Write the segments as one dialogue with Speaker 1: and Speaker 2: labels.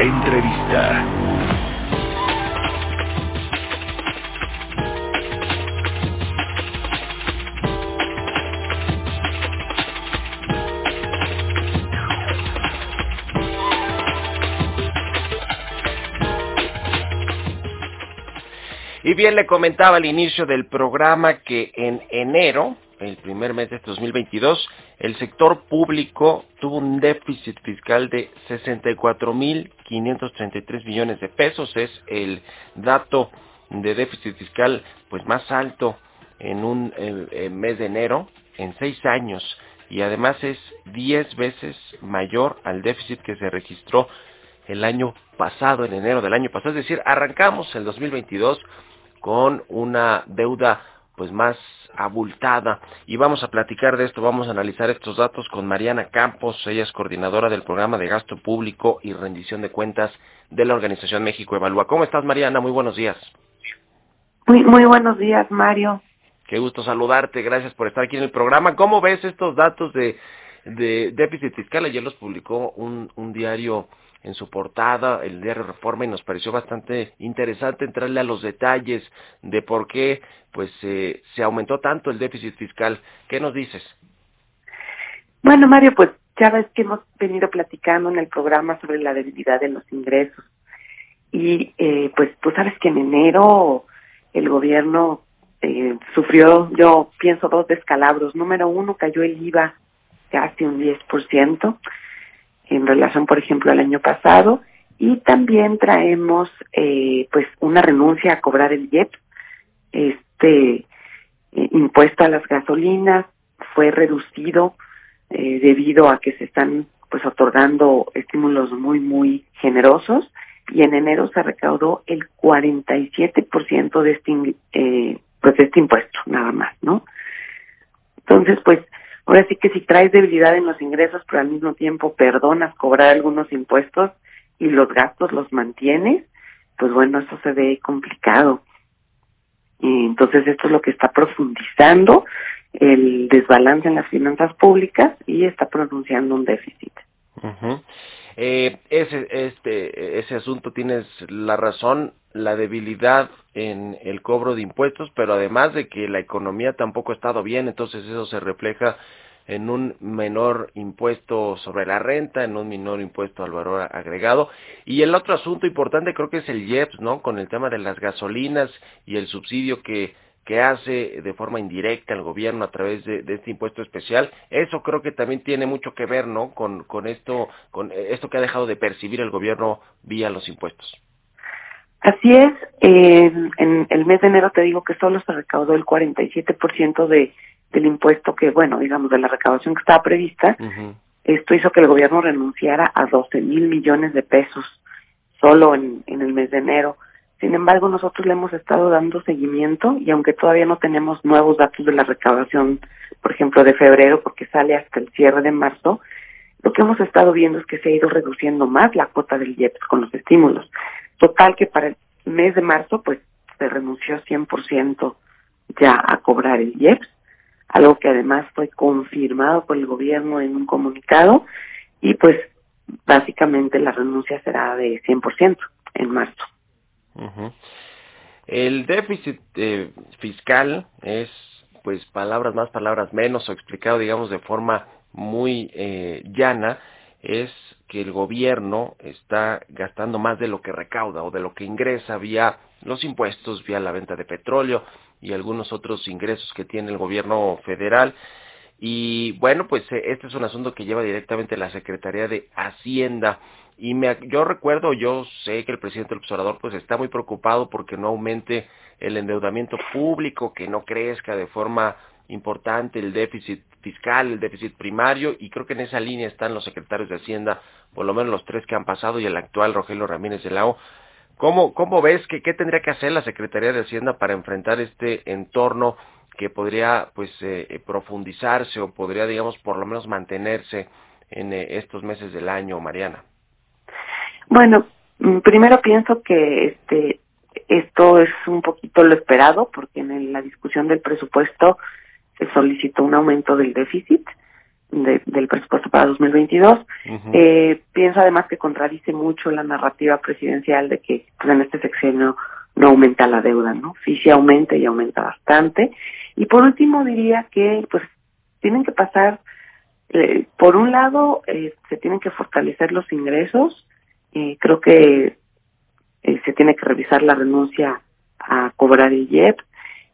Speaker 1: Entrevista.
Speaker 2: Y bien, le comentaba al inicio del programa que en enero, el primer mes de este 2022, el sector público tuvo un déficit fiscal de 64.533 millones de pesos. Es el dato de déficit fiscal pues más alto en un mes de enero en seis años y además es 10 veces mayor al déficit que se registró el año pasado, en enero del año pasado. Es decir, arrancamos el 2022 con una deuda pues más abultada y vamos a platicar de esto, vamos a analizar estos datos con Mariana Campos, ella es coordinadora del programa de gasto público y rendición de cuentas de la Organización México Evalúa. ¿Cómo estás Mariana? Muy buenos días.
Speaker 3: Muy, muy buenos días Mario.
Speaker 2: Qué gusto saludarte, gracias por estar aquí en el programa. ¿Cómo ves estos datos de, de déficit fiscal? Ayer los publicó un, un diario en su portada, el diario Reforma, y nos pareció bastante interesante entrarle a los detalles de por qué pues eh, se aumentó tanto el déficit fiscal. ¿Qué nos dices?
Speaker 3: Bueno, Mario, pues ya ves que hemos venido platicando en el programa sobre la debilidad de los ingresos. Y eh, pues tú sabes que en enero el gobierno eh, sufrió, yo pienso, dos descalabros. Número uno, cayó el IVA casi un 10% en relación, por ejemplo, al año pasado. Y también traemos eh, pues una renuncia a cobrar el IEP, este eh, impuesto a las gasolinas fue reducido eh, debido a que se están pues otorgando estímulos muy muy generosos y en enero se recaudó el 47% de este eh, pues de este impuesto nada más, ¿no? Entonces, pues Ahora sí que si traes debilidad en los ingresos, pero al mismo tiempo perdonas cobrar algunos impuestos y los gastos los mantienes, pues bueno, eso se ve complicado. Y entonces esto es lo que está profundizando el desbalance en las finanzas públicas y está pronunciando un déficit.
Speaker 2: Eh, ese, este, ese asunto tienes la razón, la debilidad en el cobro de impuestos, pero además de que la economía tampoco ha estado bien, entonces eso se refleja en un menor impuesto sobre la renta, en un menor impuesto al valor agregado. Y el otro asunto importante creo que es el IEPS, ¿no? Con el tema de las gasolinas y el subsidio que, que hace de forma indirecta el gobierno a través de, de, este impuesto especial. Eso creo que también tiene mucho que ver, ¿no? Con, con esto, con esto que ha dejado de percibir el gobierno vía los impuestos.
Speaker 3: Así es, eh, en el mes de enero te digo que solo se recaudó el 47% de del impuesto que, bueno, digamos, de la recaudación que estaba prevista, esto hizo que el gobierno renunciara a 12 mil millones de pesos solo en, en el mes de enero. Sin embargo, nosotros le hemos estado dando seguimiento y aunque todavía no tenemos nuevos datos de la recaudación, por ejemplo, de febrero, porque sale hasta el cierre de marzo, lo que hemos estado viendo es que se ha ido reduciendo más la cuota del IEPS con los estímulos. Total que para el mes de marzo, pues se renunció 100% ya a cobrar el IEPS algo que además fue confirmado por el gobierno en un comunicado y pues básicamente la renuncia será de 100% en marzo.
Speaker 2: El déficit eh, fiscal es pues palabras más, palabras menos, o explicado digamos de forma muy eh, llana, es que el gobierno está gastando más de lo que recauda o de lo que ingresa vía los impuestos, vía la venta de petróleo, y algunos otros ingresos que tiene el gobierno federal. Y bueno, pues eh, este es un asunto que lleva directamente la Secretaría de Hacienda. Y yo recuerdo, yo sé que el presidente del observador pues está muy preocupado porque no aumente el endeudamiento público, que no crezca de forma importante el déficit fiscal, el déficit primario, y creo que en esa línea están los secretarios de Hacienda, por lo menos los tres que han pasado, y el actual Rogelio Ramírez de Lao, ¿Cómo, cómo ves que qué tendría que hacer la Secretaría de Hacienda para enfrentar este entorno que podría pues eh, eh, profundizarse o podría digamos por lo menos mantenerse en eh, estos meses del año, Mariana?
Speaker 3: Bueno, mm, primero pienso que este esto es un poquito lo esperado porque en la discusión del presupuesto se solicitó un aumento del déficit del presupuesto para 2022. eh, pienso además que contradice mucho la narrativa presidencial de que pues, en este sexenio no aumenta la deuda, ¿no? Sí, sí aumenta y aumenta bastante. Y por último diría que pues tienen que pasar, eh, por un lado, eh, se tienen que fortalecer los ingresos. Creo que eh, se tiene que revisar la renuncia a cobrar el IEP.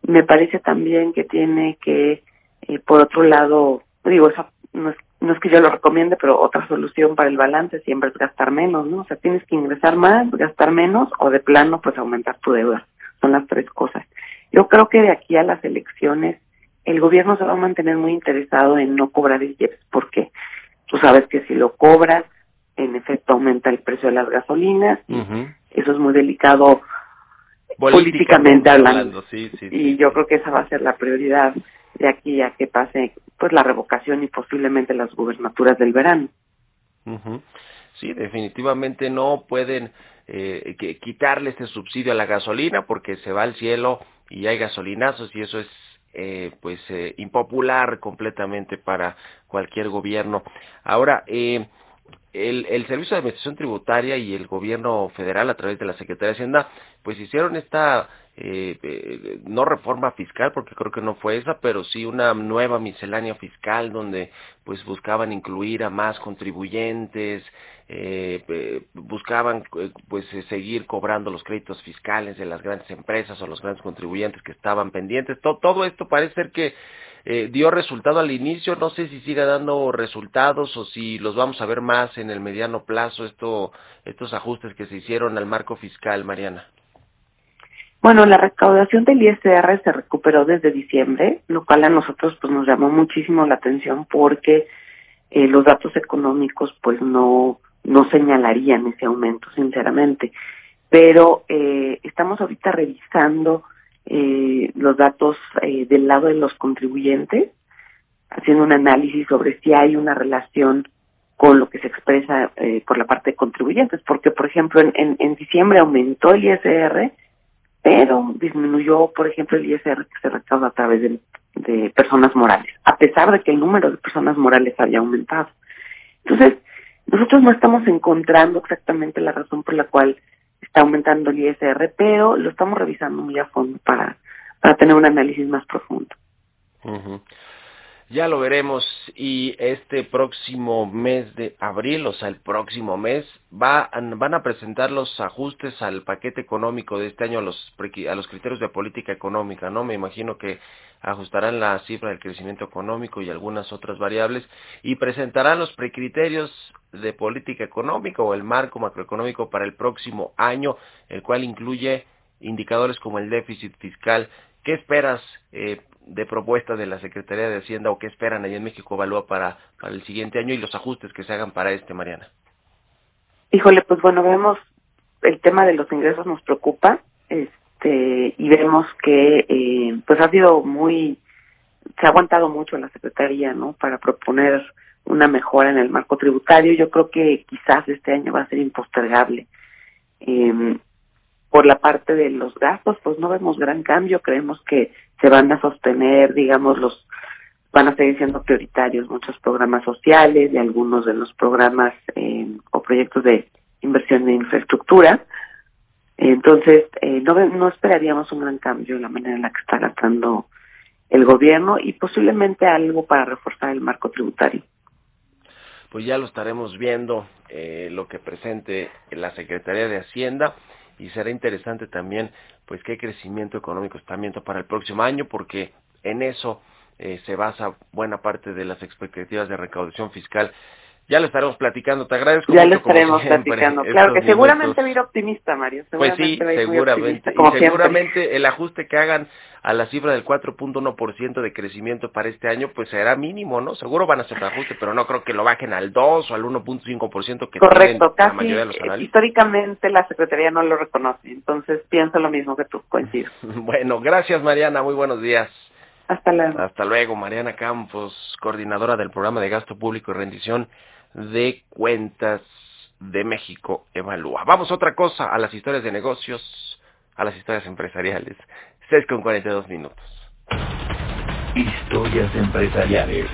Speaker 3: Me parece también que tiene que, eh, por otro lado, digo, eso no es, no es que yo lo recomiende, pero otra solución para el balance siempre es gastar menos, ¿no? O sea, tienes que ingresar más, gastar menos o de plano, pues aumentar tu deuda. Son las tres cosas. Yo creo que de aquí a las elecciones el gobierno se va a mantener muy interesado en no cobrar el IEPS porque tú sabes que si lo cobras, en efecto aumenta el precio de las gasolinas. Eso es muy delicado políticamente hablando.
Speaker 2: sí, sí,
Speaker 3: y
Speaker 2: sí,
Speaker 3: yo
Speaker 2: sí.
Speaker 3: creo que esa va a ser la prioridad de aquí a que pase pues la revocación y posiblemente las gubernaturas del verano.
Speaker 2: Sí, definitivamente no pueden eh, que- quitarle este subsidio a la gasolina porque se va al cielo y hay gasolinazos y eso es eh, pues eh, impopular completamente para cualquier gobierno. Ahora, eh, el, el Servicio de Administración Tributaria y el Gobierno Federal a través de la Secretaría de Hacienda, pues hicieron esta, eh, eh, no reforma fiscal, porque creo que no fue esa, pero sí una nueva miscelánea fiscal donde pues buscaban incluir a más contribuyentes, eh, buscaban pues seguir cobrando los créditos fiscales de las grandes empresas o los grandes contribuyentes que estaban pendientes. To- todo esto parece ser que eh, dio resultado al inicio, no sé si siga dando resultados o si los vamos a ver más en el mediano plazo, esto, estos ajustes que se hicieron al marco fiscal, Mariana.
Speaker 3: Bueno, la recaudación del ISR se recuperó desde diciembre, lo cual a nosotros pues nos llamó muchísimo la atención porque eh, los datos económicos pues no no señalarían ese aumento, sinceramente. Pero eh, estamos ahorita revisando eh, los datos eh, del lado de los contribuyentes, haciendo un análisis sobre si hay una relación con lo que se expresa eh, por la parte de contribuyentes, porque por ejemplo en, diciembre aumentó el ISR, pero disminuyó, por ejemplo, el ISR que se recauda a través de, de personas morales, a pesar de que el número de personas morales había aumentado. Entonces, nosotros no estamos encontrando exactamente la razón por la cual está aumentando el ISR, pero lo estamos revisando muy a fondo para, para tener un análisis más profundo.
Speaker 2: Ya lo veremos y este próximo mes de abril, o sea, el próximo mes, va, van a presentar los ajustes al paquete económico de este año a los, a los criterios de política económica, ¿no? Me imagino que ajustarán la cifra del crecimiento económico y algunas otras variables y presentarán los precriterios de política económica o el marco macroeconómico para el próximo año, el cual incluye indicadores como el déficit fiscal. ¿Qué esperas eh, de propuesta de la Secretaría de Hacienda o qué esperan allá en México Evalúa para, el siguiente año y los ajustes que se hagan para este, Mariana?
Speaker 3: Híjole, pues bueno, vemos el tema de los ingresos nos preocupa, este, y vemos que eh, pues ha sido muy, se ha aguantado mucho la Secretaría, ¿no? Para proponer una mejora en el marco tributario. Yo creo que quizás este año va a ser impostergable. Eh, por la parte de los gastos, pues no vemos gran cambio. Creemos que se van a sostener, digamos, los van a seguir siendo prioritarios muchos programas sociales y algunos de los programas eh, o proyectos de inversión en infraestructura. Entonces, eh, no, no esperaríamos un gran cambio en la manera en la que está gastando el gobierno y posiblemente algo para reforzar el marco tributario.
Speaker 2: Pues ya lo estaremos viendo eh, lo que presente la Secretaría de Hacienda y será interesante también pues qué crecimiento económico están viendo para el próximo año porque en eso eh, se basa buena parte de las expectativas de recaudación fiscal. Ya lo estaremos platicando. Te agradezco
Speaker 3: Ya
Speaker 2: mucho,
Speaker 3: lo
Speaker 2: como
Speaker 3: estaremos
Speaker 2: siempre,
Speaker 3: platicando. Claro que seguramente
Speaker 2: minutos.
Speaker 3: va a ir optimista, Mario.
Speaker 2: Pues
Speaker 3: Seguramente
Speaker 2: sí,
Speaker 3: va a ir muy
Speaker 2: seguramente. Y
Speaker 3: siempre.
Speaker 2: seguramente el ajuste que hagan a la cifra del 4.1% de crecimiento para este año, pues será mínimo, ¿no? Seguro van a hacer ajuste, pero no creo que lo bajen al 2 o al 1.5% que
Speaker 3: Correcto,
Speaker 2: tienen la
Speaker 3: casi
Speaker 2: mayoría de los analistas.
Speaker 3: históricamente la Secretaría no lo reconoce, entonces pienso lo mismo que tú, coincido.
Speaker 2: Bueno, gracias Mariana, muy buenos días.
Speaker 3: Hasta luego.
Speaker 2: Hasta luego, Mariana Campos, coordinadora del programa de gasto público y rendición de cuentas de México Evalúa. Vamos a otra cosa, a las historias de negocios, a las historias empresariales. 6 con 42 minutos.
Speaker 1: Historias empresariales.